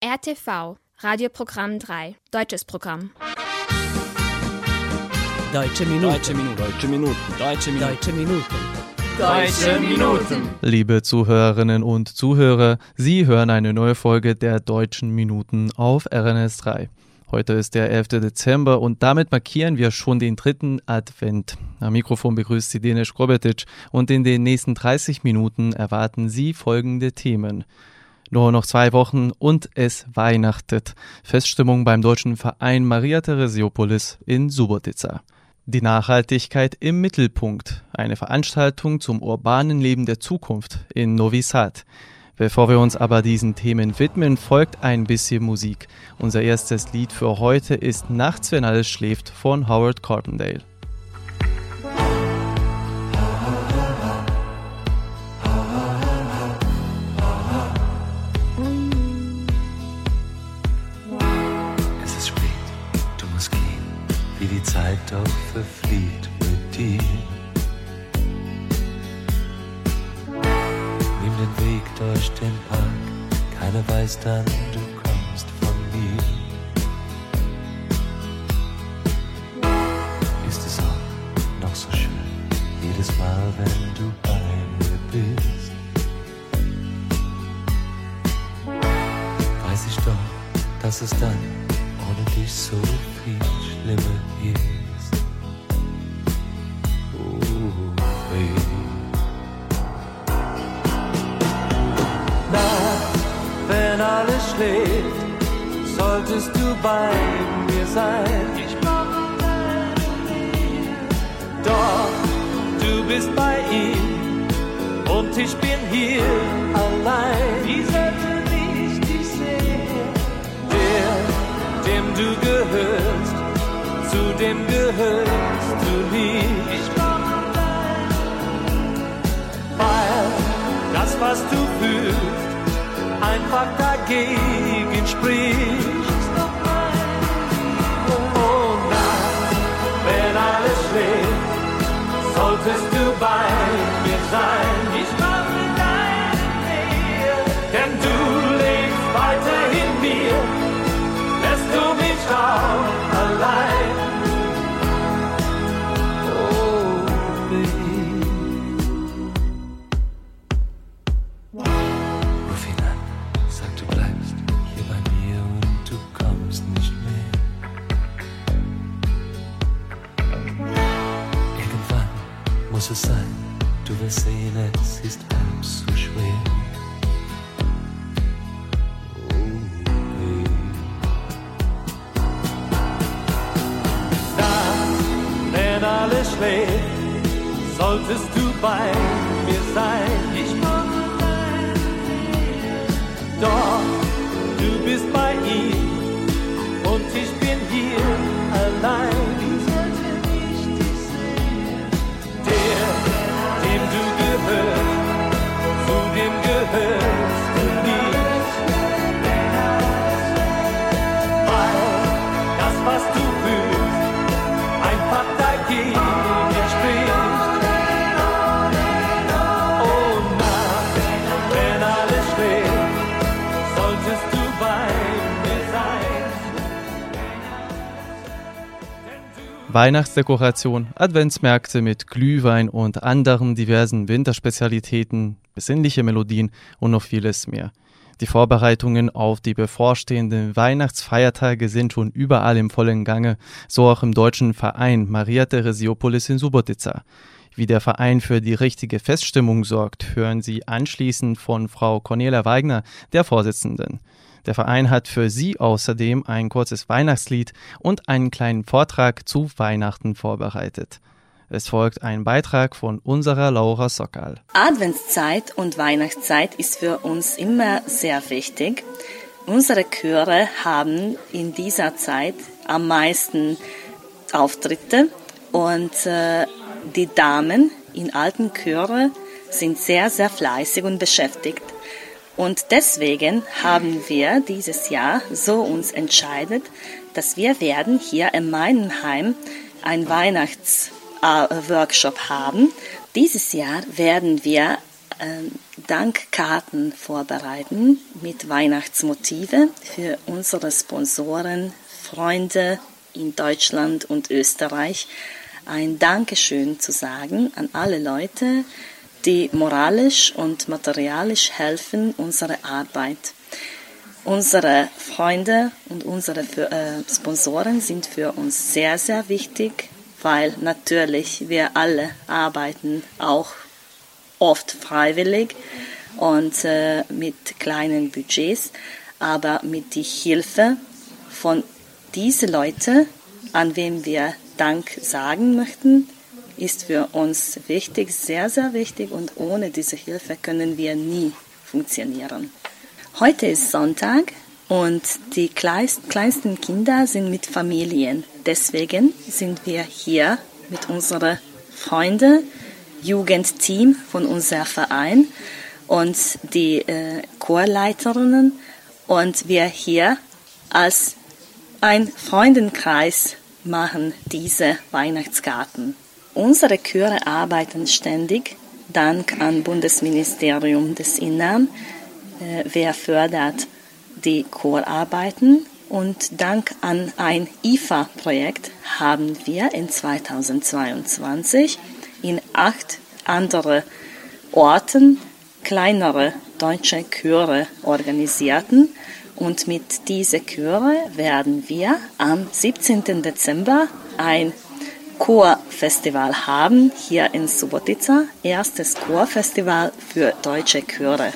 RTV, Radioprogramm 3, deutsches Programm. Deutsche Minuten. Deutsche Minuten. Deutsche Minuten. Deutsche Minuten. Deutsche Minuten. Deutsche Minuten. Liebe Zuhörerinnen und Zuhörer, Sie hören eine neue Folge der Deutschen Minuten auf RNS 3. Heute ist der 11. Dezember und damit markieren wir schon den dritten Advent. Am Mikrofon begrüßt Sie Denis Grobetic und in den nächsten 30 Minuten erwarten Sie folgende Themen. Nur noch zwei Wochen und es weihnachtet. Feststimmung beim deutschen Verein Maria Theresiopolis in Subotica. Die Nachhaltigkeit im Mittelpunkt. Eine Veranstaltung zum urbanen Leben der Zukunft in Novi Sad. Bevor wir uns aber diesen Themen widmen, folgt ein bisschen Musik. Unser erstes Lied für heute ist Nachts, wenn alles schläft von Howard Carpendale. Doch verflieht mit dir. Nimm den Weg durch den Park, keiner weiß dann, du bist bei ihm und ich bin hier allein. Wie sollte ich dich sehen? Der, dem du gehörst, zu dem gehörst du nie. Ich brauche Weil das, was du fühlst, einfach dagegen spricht. Solltest du bei mir sein. Ich brauche deine Nähe, denn du lebst weiter in mir. Lässt du mich auch allein. Muss es sein, du wirst sehen, es ist so schwer. Alles schläft, solltest du bei mir sein. Ich brauche Nähe. Doch, du bist bei ihm Weihnachtsdekoration, Adventsmärkte mit Glühwein und anderen diversen Winterspezialitäten, besinnliche Melodien und noch vieles mehr. Die Vorbereitungen auf die bevorstehenden Weihnachtsfeiertage sind schon überall im vollen Gange, so auch im deutschen Verein Maria Theresiopolis in Subotica. Wie der Verein für die richtige Feststimmung sorgt, hören Sie anschließend von Frau Cornelia Weigner, der Vorsitzenden. Der Verein hat für Sie außerdem ein kurzes Weihnachtslied und einen kleinen Vortrag zu Weihnachten vorbereitet. Es folgt ein Beitrag von unserer Laura Sokal. Adventszeit und Weihnachtszeit ist für uns immer sehr wichtig. Unsere Chöre haben in dieser Zeit am meisten Auftritte und äh, die Damen in alten Chöre sind sehr, sehr fleißig und beschäftigt. Und deswegen haben wir dieses Jahr so uns entscheidet, dass wir werden hier in meinem Heim ein Weihnachtsworkshop haben. Dieses Jahr werden wir ähm, Dankkarten vorbereiten mit Weihnachtsmotive für unsere Sponsoren, Freunde in Deutschland und Österreich. Ein Dankeschön zu sagen an alle Leute, die moralisch und materialisch helfen unsere Arbeit. Unsere Freunde und unsere äh, Sponsoren sind für uns sehr, sehr wichtig, weil natürlich wir alle arbeiten auch oft freiwillig und äh, mit kleinen Budgets, aber mit der Hilfe von diesen Leuten, an wem wir Dank sagen möchten, ist für uns wichtig, sehr, sehr wichtig und ohne diese Hilfe können wir nie funktionieren. Heute ist Sonntag und die kleinsten Kinder sind mit Familien. Deswegen sind wir hier mit unseren Freunden, Jugendteam von unserem Verein und die äh, Chorleiterinnen und wir hier als ein Freundenkreis machen diese Weihnachtskarten. Unsere Chöre arbeiten ständig, dank an Bundesministerium des Innern. Äh, wer fördert die Chorarbeiten und dank an ein IFA-Projekt haben wir in 2022 in acht andere Orten kleinere deutsche Chöre organisierten und mit diesen Chöre werden wir am 17. Dezember ein Chorfestival haben hier in Subotica, erstes Chorfestival für deutsche Chöre.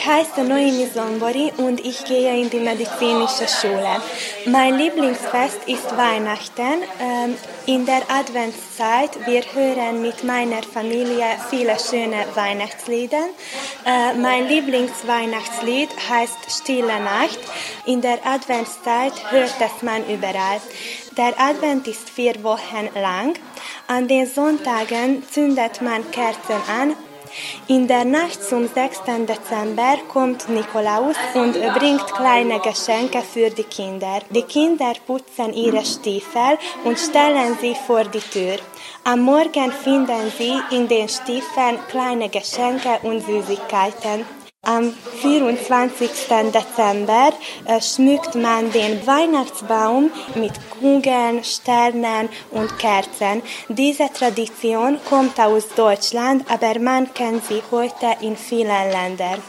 Heiße Noemi Sombori und ich gehe in die medizinische Schule. Mein Lieblingsfest ist Weihnachten. Ähm, in der Adventszeit wir hören mit meiner Familie viele schöne Weihnachtslieder. Äh, mein Lieblingsweihnachtslied heißt Stille Nacht. In der Adventszeit hört es man überall. Der Advent ist vier Wochen lang. An den Sonntagen zündet man Kerzen an in der Nacht zum 6. Dezember kommt Nikolaus und bringt kleine Geschenke für die Kinder. Die Kinder putzen ihre Stiefel und stellen sie vor die Tür. Am Morgen finden sie in den Stiefeln kleine Geschenke und Süßigkeiten. Am 24. Dezember äh, schmückt man den Weihnachtsbaum mit Kugeln, Sternen und Kerzen. Diese Tradition kommt aus Deutschland, aber man kennt sie heute in vielen Ländern.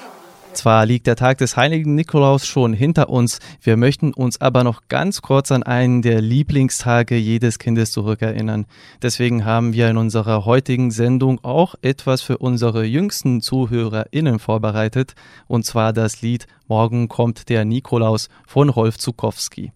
Zwar liegt der Tag des heiligen Nikolaus schon hinter uns, wir möchten uns aber noch ganz kurz an einen der Lieblingstage jedes Kindes zurückerinnern. Deswegen haben wir in unserer heutigen Sendung auch etwas für unsere jüngsten ZuhörerInnen vorbereitet, und zwar das Lied Morgen kommt der Nikolaus von Rolf Zukowski.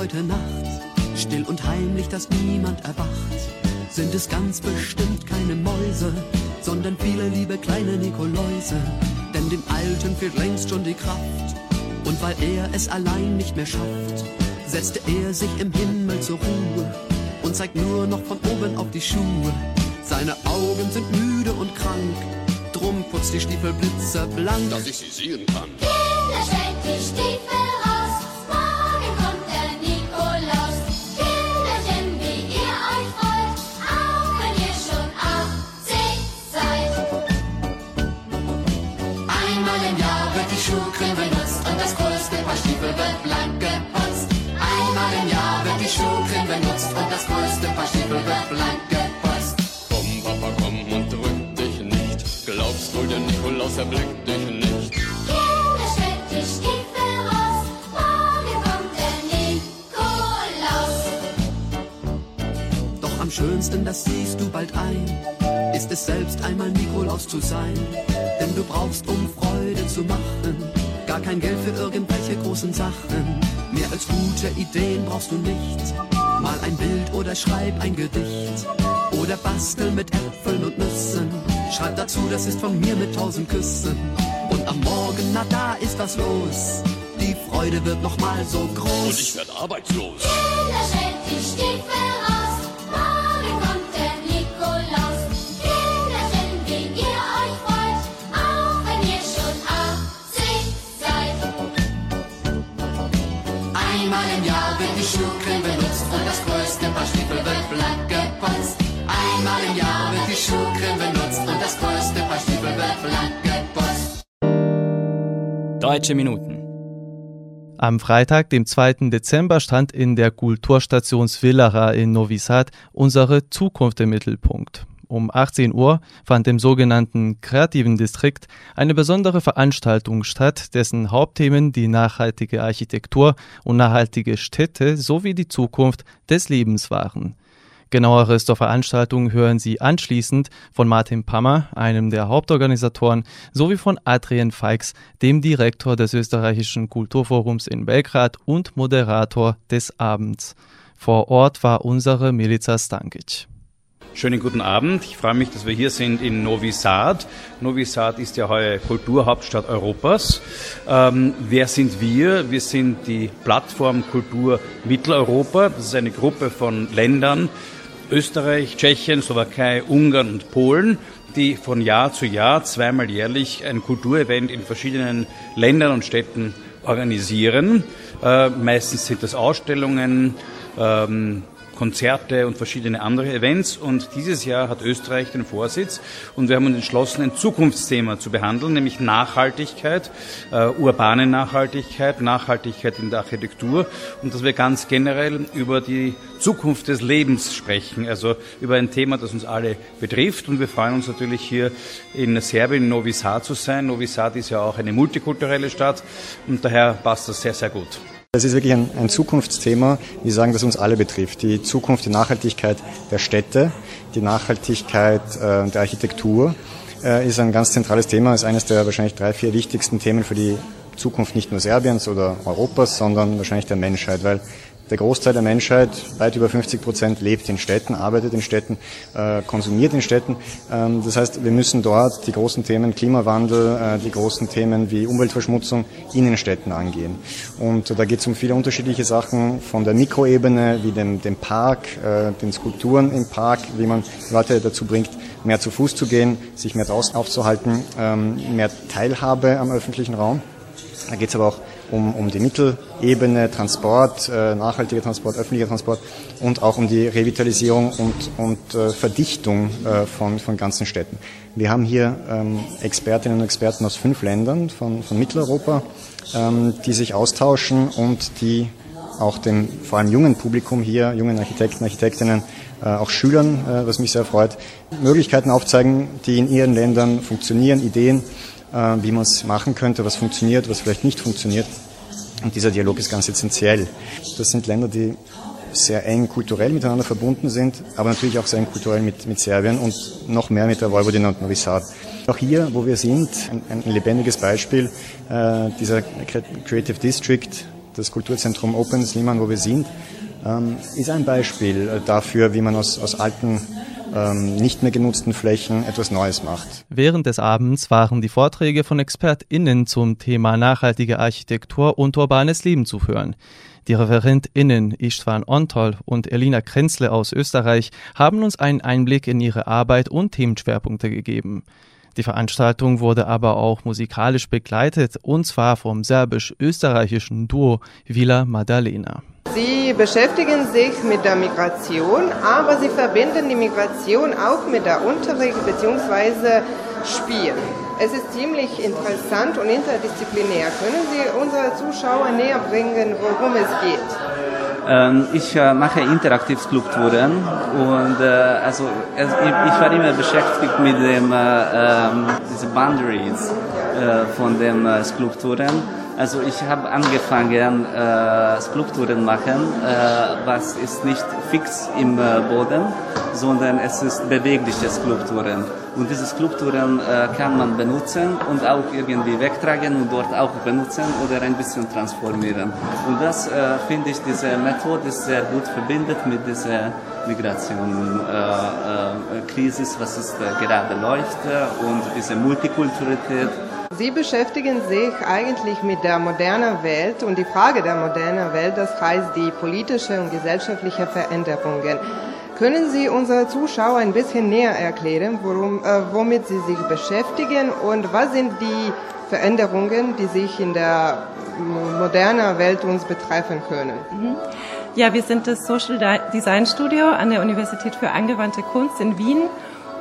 Heute Nacht, still und heimlich, dass niemand erwacht, sind es ganz bestimmt keine Mäuse, sondern viele liebe kleine Nikoläuse. denn dem Alten fehlt längst schon die Kraft. Und weil er es allein nicht mehr schafft, setzte er sich im Himmel zur Ruhe und zeigt nur noch von oben auf die Schuhe. Seine Augen sind müde und krank, drum putzt die Stiefel blitzeblank, dass ich sie sehen kann. Kinder, stellt die Stiefel bald ein, ist es selbst einmal Nikolaus zu sein. Denn du brauchst, um Freude zu machen, gar kein Geld für irgendwelche großen Sachen. Mehr als gute Ideen brauchst du nicht. Mal ein Bild oder schreib ein Gedicht. Oder bastel mit Äpfeln und Nüssen. Schreib dazu, das ist von mir mit tausend Küssen. Und am Morgen, na da ist was los. Die Freude wird noch mal so groß. Und ich werde arbeitslos. Kinder, stellt die Deutsche Minuten. Am Freitag, dem 2. Dezember, stand in der Kulturstation Svillara in Novi Sad unsere Zukunft im Mittelpunkt. Um 18 Uhr fand im sogenannten Kreativen Distrikt eine besondere Veranstaltung statt, dessen Hauptthemen die nachhaltige Architektur und nachhaltige Städte sowie die Zukunft des Lebens waren. Genaueres zur Veranstaltung hören Sie anschließend von Martin Pammer, einem der Hauptorganisatoren, sowie von Adrian Feix, dem Direktor des österreichischen Kulturforums in Belgrad und Moderator des Abends. Vor Ort war unsere Milica Stankic. Schönen guten Abend. Ich freue mich, dass wir hier sind in Novi Sad. Novi Sad ist ja heuer Kulturhauptstadt Europas. Ähm, wer sind wir? Wir sind die Plattform Kultur Mitteleuropa. Das ist eine Gruppe von Ländern, Österreich, Tschechien, Slowakei, Ungarn und Polen, die von Jahr zu Jahr zweimal jährlich ein Kulturevent in verschiedenen Ländern und Städten organisieren. Äh, meistens sind das Ausstellungen, ähm, Konzerte und verschiedene andere Events. Und dieses Jahr hat Österreich den Vorsitz und wir haben uns entschlossen, ein Zukunftsthema zu behandeln, nämlich Nachhaltigkeit, äh, urbane Nachhaltigkeit, Nachhaltigkeit in der Architektur und dass wir ganz generell über die Zukunft des Lebens sprechen, also über ein Thema, das uns alle betrifft. Und wir freuen uns natürlich hier in Serbien, Novi Sad zu sein. Novi Sad ist ja auch eine multikulturelle Stadt und daher passt das sehr, sehr gut. Das ist wirklich ein, ein, Zukunftsthema, wir sagen, das uns alle betrifft. Die Zukunft, die Nachhaltigkeit der Städte, die Nachhaltigkeit äh, der Architektur äh, ist ein ganz zentrales Thema, ist eines der wahrscheinlich drei, vier wichtigsten Themen für die Zukunft nicht nur Serbiens oder Europas, sondern wahrscheinlich der Menschheit, weil der Großteil der Menschheit, weit über 50 Prozent, lebt in Städten, arbeitet in Städten, äh, konsumiert in Städten. Ähm, das heißt, wir müssen dort die großen Themen Klimawandel, äh, die großen Themen wie Umweltverschmutzung in den Städten angehen. Und da geht es um viele unterschiedliche Sachen, von der Mikroebene wie dem, dem Park, äh, den Skulpturen im Park, wie man Leute dazu bringt, mehr zu Fuß zu gehen, sich mehr draußen aufzuhalten, ähm, mehr Teilhabe am öffentlichen Raum. Da geht es aber auch um, um die Mittelebene, Transport, äh, nachhaltiger Transport, öffentlicher Transport und auch um die Revitalisierung und, und äh, Verdichtung äh, von, von ganzen Städten. Wir haben hier ähm, Expertinnen und Experten aus fünf Ländern von, von Mitteleuropa, ähm, die sich austauschen und die auch dem vor allem jungen Publikum hier, jungen Architekten, Architektinnen, äh, auch Schülern, äh, was mich sehr freut, Möglichkeiten aufzeigen, die in ihren Ländern funktionieren, Ideen, wie man es machen könnte, was funktioniert, was vielleicht nicht funktioniert. Und dieser Dialog ist ganz essentiell. Das sind Länder, die sehr eng kulturell miteinander verbunden sind, aber natürlich auch sehr eng kulturell mit, mit Serbien und noch mehr mit der Vojvodina und Novi Sad. Auch hier, wo wir sind, ein, ein lebendiges Beispiel, äh, dieser Creative District, das Kulturzentrum Open Sliman, wo wir sind, ähm, ist ein Beispiel dafür, wie man aus, aus alten ähm, nicht mehr genutzten Flächen etwas Neues macht. Während des Abends waren die Vorträge von ExpertInnen zum Thema nachhaltige Architektur und urbanes Leben zu hören. Die ReferentInnen Istvan Ontol und Elina Krenzle aus Österreich haben uns einen Einblick in ihre Arbeit und Themenschwerpunkte gegeben. Die Veranstaltung wurde aber auch musikalisch begleitet, und zwar vom serbisch-österreichischen Duo Villa Maddalena. Sie beschäftigen sich mit der Migration, aber sie verbinden die Migration auch mit der Unterricht bzw. Spiel. Es ist ziemlich interessant und interdisziplinär. Können Sie unsere Zuschauer näher bringen, worum es geht? Ähm, ich äh, mache Interaktivskulpturen und äh, also ich, war immer beschäftigt mit dem äh, ähm, diese Boundaries äh, von den Skulpturen also ich habe angefangen äh, Skulpturen machen, äh, was ist nicht fix im äh, Boden, sondern es ist bewegliche Skulpturen. Und diese Skulpturen äh, kann man benutzen und auch irgendwie wegtragen und dort auch benutzen oder ein bisschen transformieren. Und das äh, finde ich, diese Methode ist sehr gut verbindet mit dieser Migration-Krise, äh, was ist, gerade läuft und diese Multikulturalität. Sie beschäftigen sich eigentlich mit der modernen Welt und die Frage der modernen Welt, das heißt die politische und gesellschaftliche Veränderungen. Können Sie unsere Zuschauer ein bisschen näher erklären, worum, äh, womit Sie sich beschäftigen und was sind die Veränderungen, die sich in der modernen Welt uns betreffen können? Mhm. Ja, wir sind das Social Design Studio an der Universität für angewandte Kunst in Wien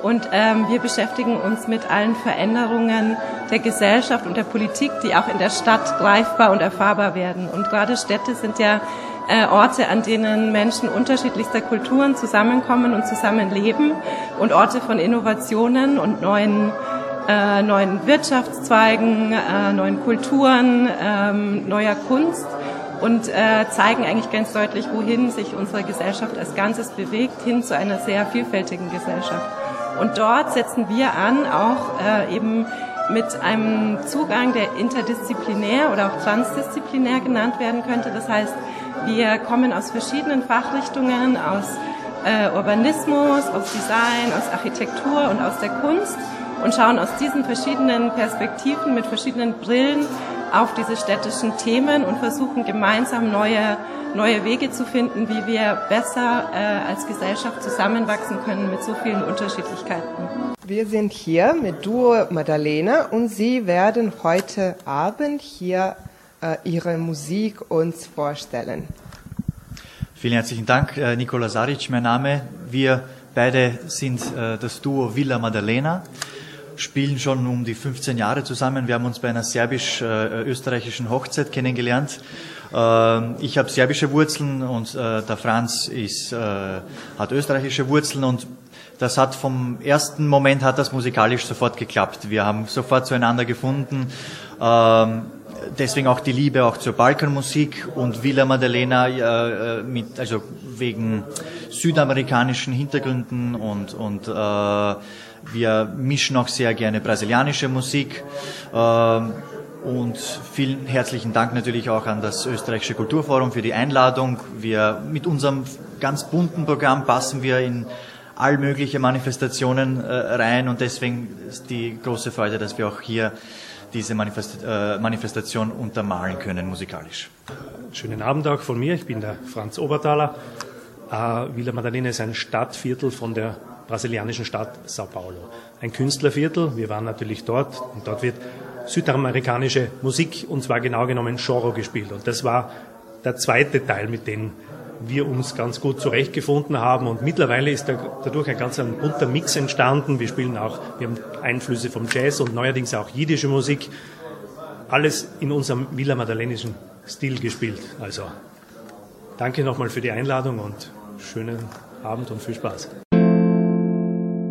und ähm, wir beschäftigen uns mit allen Veränderungen der Gesellschaft und der Politik, die auch in der Stadt greifbar und erfahrbar werden. Und gerade Städte sind ja äh, Orte, an denen Menschen unterschiedlichster Kulturen zusammenkommen und zusammenleben und Orte von Innovationen und neuen äh, neuen Wirtschaftszweigen, äh, neuen Kulturen, ähm, neuer Kunst und äh, zeigen eigentlich ganz deutlich, wohin sich unsere Gesellschaft als Ganzes bewegt, hin zu einer sehr vielfältigen Gesellschaft. Und dort setzen wir an, auch äh, eben mit einem Zugang, der interdisziplinär oder auch transdisziplinär genannt werden könnte. Das heißt, wir kommen aus verschiedenen Fachrichtungen, aus äh, Urbanismus, aus Design, aus Architektur und aus der Kunst und schauen aus diesen verschiedenen Perspektiven mit verschiedenen Brillen auf diese städtischen Themen und versuchen gemeinsam neue neue Wege zu finden, wie wir besser äh, als Gesellschaft zusammenwachsen können mit so vielen Unterschiedlichkeiten. Wir sind hier mit Duo Madalena und Sie werden heute Abend hier äh, Ihre Musik uns vorstellen. Vielen herzlichen Dank, äh, Nikola Saric, mein Name. Wir beide sind äh, das Duo Villa Madalena spielen schon um die 15 Jahre zusammen. Wir haben uns bei einer serbisch-österreichischen Hochzeit kennengelernt ähm, ich habe serbische Wurzeln und äh, der Franz ist, äh, hat österreichische Wurzeln und das hat vom ersten Moment hat das musikalisch sofort geklappt. Wir haben sofort zueinander gefunden. Ähm, deswegen auch die Liebe auch zur Balkanmusik und Villa Maddalena äh, mit, also wegen südamerikanischen Hintergründen und, und äh, wir mischen auch sehr gerne brasilianische Musik. Äh, und vielen herzlichen Dank natürlich auch an das Österreichische Kulturforum für die Einladung. Wir mit unserem ganz bunten Programm passen wir in all mögliche Manifestationen äh, rein und deswegen ist die große Freude, dass wir auch hier diese Manifest äh, Manifestation untermalen können musikalisch. Schönen Abend auch von mir. Ich bin der Franz Obertaler. Äh, Villa Madalena ist ein Stadtviertel von der brasilianischen Stadt Sao Paulo. Ein Künstlerviertel. Wir waren natürlich dort und dort wird südamerikanische Musik und zwar genau genommen Choro gespielt. Und das war der zweite Teil, mit dem wir uns ganz gut zurechtgefunden haben. Und mittlerweile ist dadurch ein ganz ein bunter Mix entstanden. Wir spielen auch, wir haben Einflüsse vom Jazz und neuerdings auch jiddische Musik. Alles in unserem Villa Madalenischen Stil gespielt. Also danke nochmal für die Einladung und schönen Abend und viel Spaß.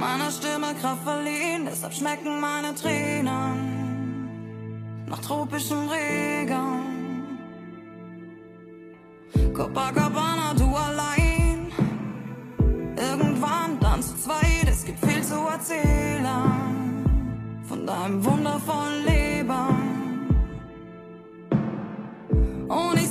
Meiner Stimme Kraft verliehen, deshalb schmecken meine Tränen nach tropischem Regen. Copacabana, du allein. Irgendwann dann zu zweit, es gibt viel zu erzählen von deinem wundervollen Leben. Und ich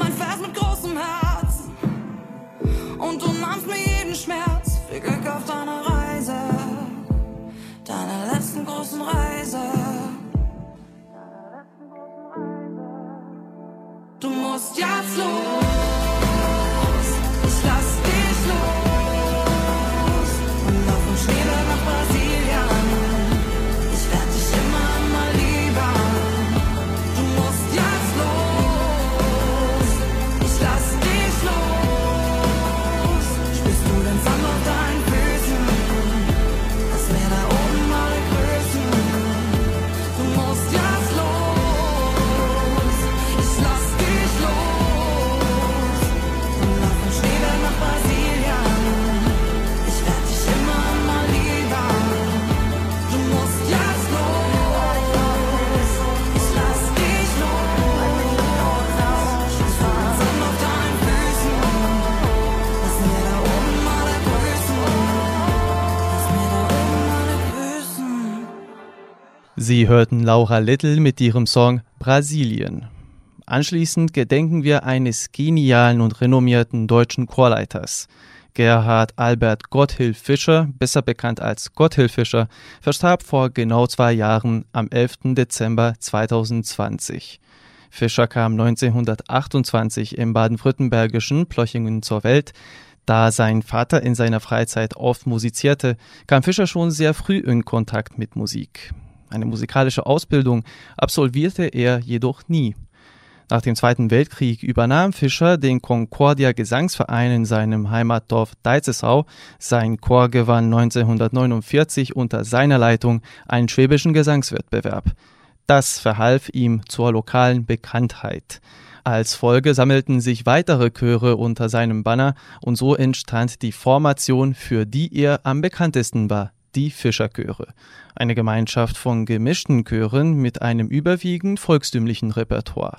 mein Vers mit großem Herz. Und du nahmst mir jeden Schmerz. Viel Glück auf deiner Reise. Deiner letzten großen Reise. Du musst jetzt los. Sie hörten Laura Little mit ihrem Song Brasilien. Anschließend gedenken wir eines genialen und renommierten deutschen Chorleiters. Gerhard Albert Gotthilf Fischer, besser bekannt als Gotthilf Fischer, verstarb vor genau zwei Jahren am 11. Dezember 2020. Fischer kam 1928 im baden-württembergischen Plochingen zur Welt. Da sein Vater in seiner Freizeit oft musizierte, kam Fischer schon sehr früh in Kontakt mit Musik. Eine musikalische Ausbildung absolvierte er jedoch nie. Nach dem Zweiten Weltkrieg übernahm Fischer den Concordia Gesangsverein in seinem Heimatdorf Deizesau. Sein Chor gewann 1949 unter seiner Leitung einen schwäbischen Gesangswettbewerb. Das verhalf ihm zur lokalen Bekanntheit. Als Folge sammelten sich weitere Chöre unter seinem Banner und so entstand die Formation, für die er am bekanntesten war, die Fischerchöre. Eine Gemeinschaft von gemischten Chören mit einem überwiegend volkstümlichen Repertoire.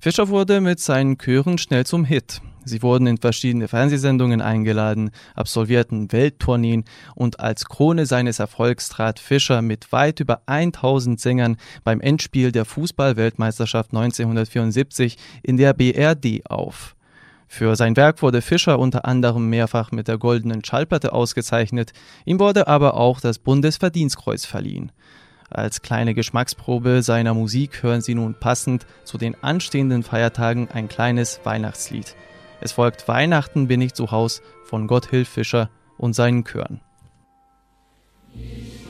Fischer wurde mit seinen Chören schnell zum Hit. Sie wurden in verschiedene Fernsehsendungen eingeladen, absolvierten Welttourneen und als Krone seines Erfolgs trat Fischer mit weit über 1000 Sängern beim Endspiel der Fußball-Weltmeisterschaft 1974 in der BRD auf. Für sein Werk wurde Fischer unter anderem mehrfach mit der Goldenen Schallplatte ausgezeichnet, ihm wurde aber auch das Bundesverdienstkreuz verliehen. Als kleine Geschmacksprobe seiner Musik hören Sie nun passend zu den anstehenden Feiertagen ein kleines Weihnachtslied. Es folgt Weihnachten bin ich zu Haus von Gotthilf Fischer und seinen Chören. Thank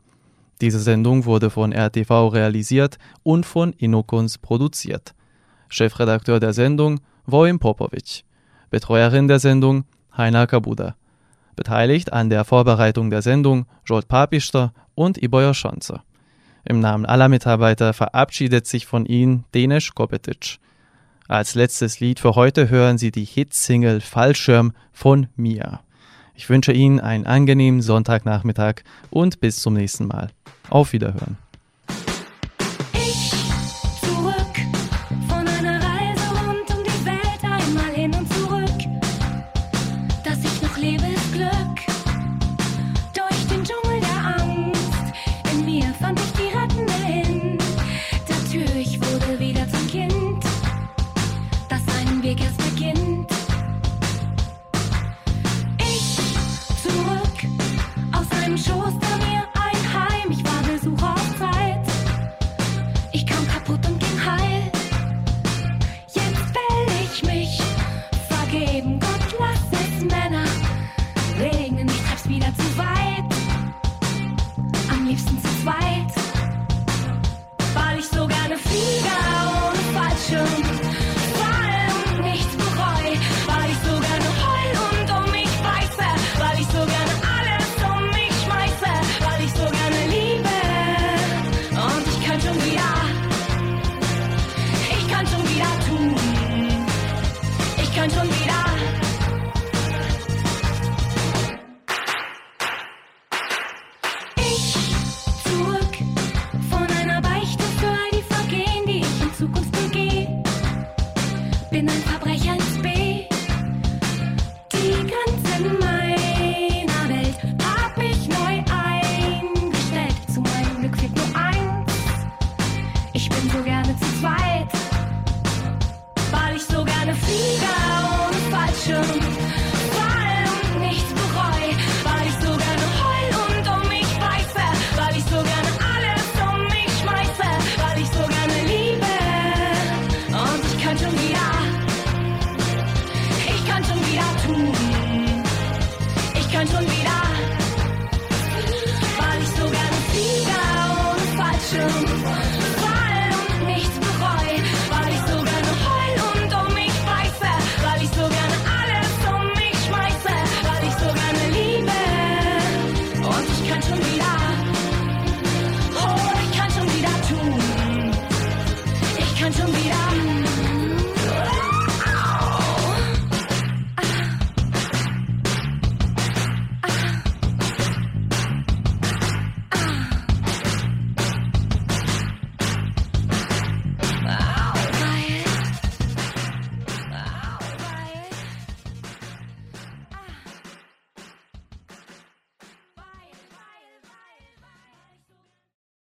Diese Sendung wurde von RTV realisiert und von Inokons produziert. Chefredakteur der Sendung Vojin Popovic. Betreuerin der Sendung Heiner Kabuda. Beteiligt an der Vorbereitung der Sendung Jolt Papister und Iboja Schanzer. Im Namen aller Mitarbeiter verabschiedet sich von Ihnen Denis Kopetic. Als letztes Lied für heute hören Sie die Hitsingle Fallschirm von Mia. Ich wünsche Ihnen einen angenehmen Sonntagnachmittag und bis zum nächsten Mal. Auf Wiederhören.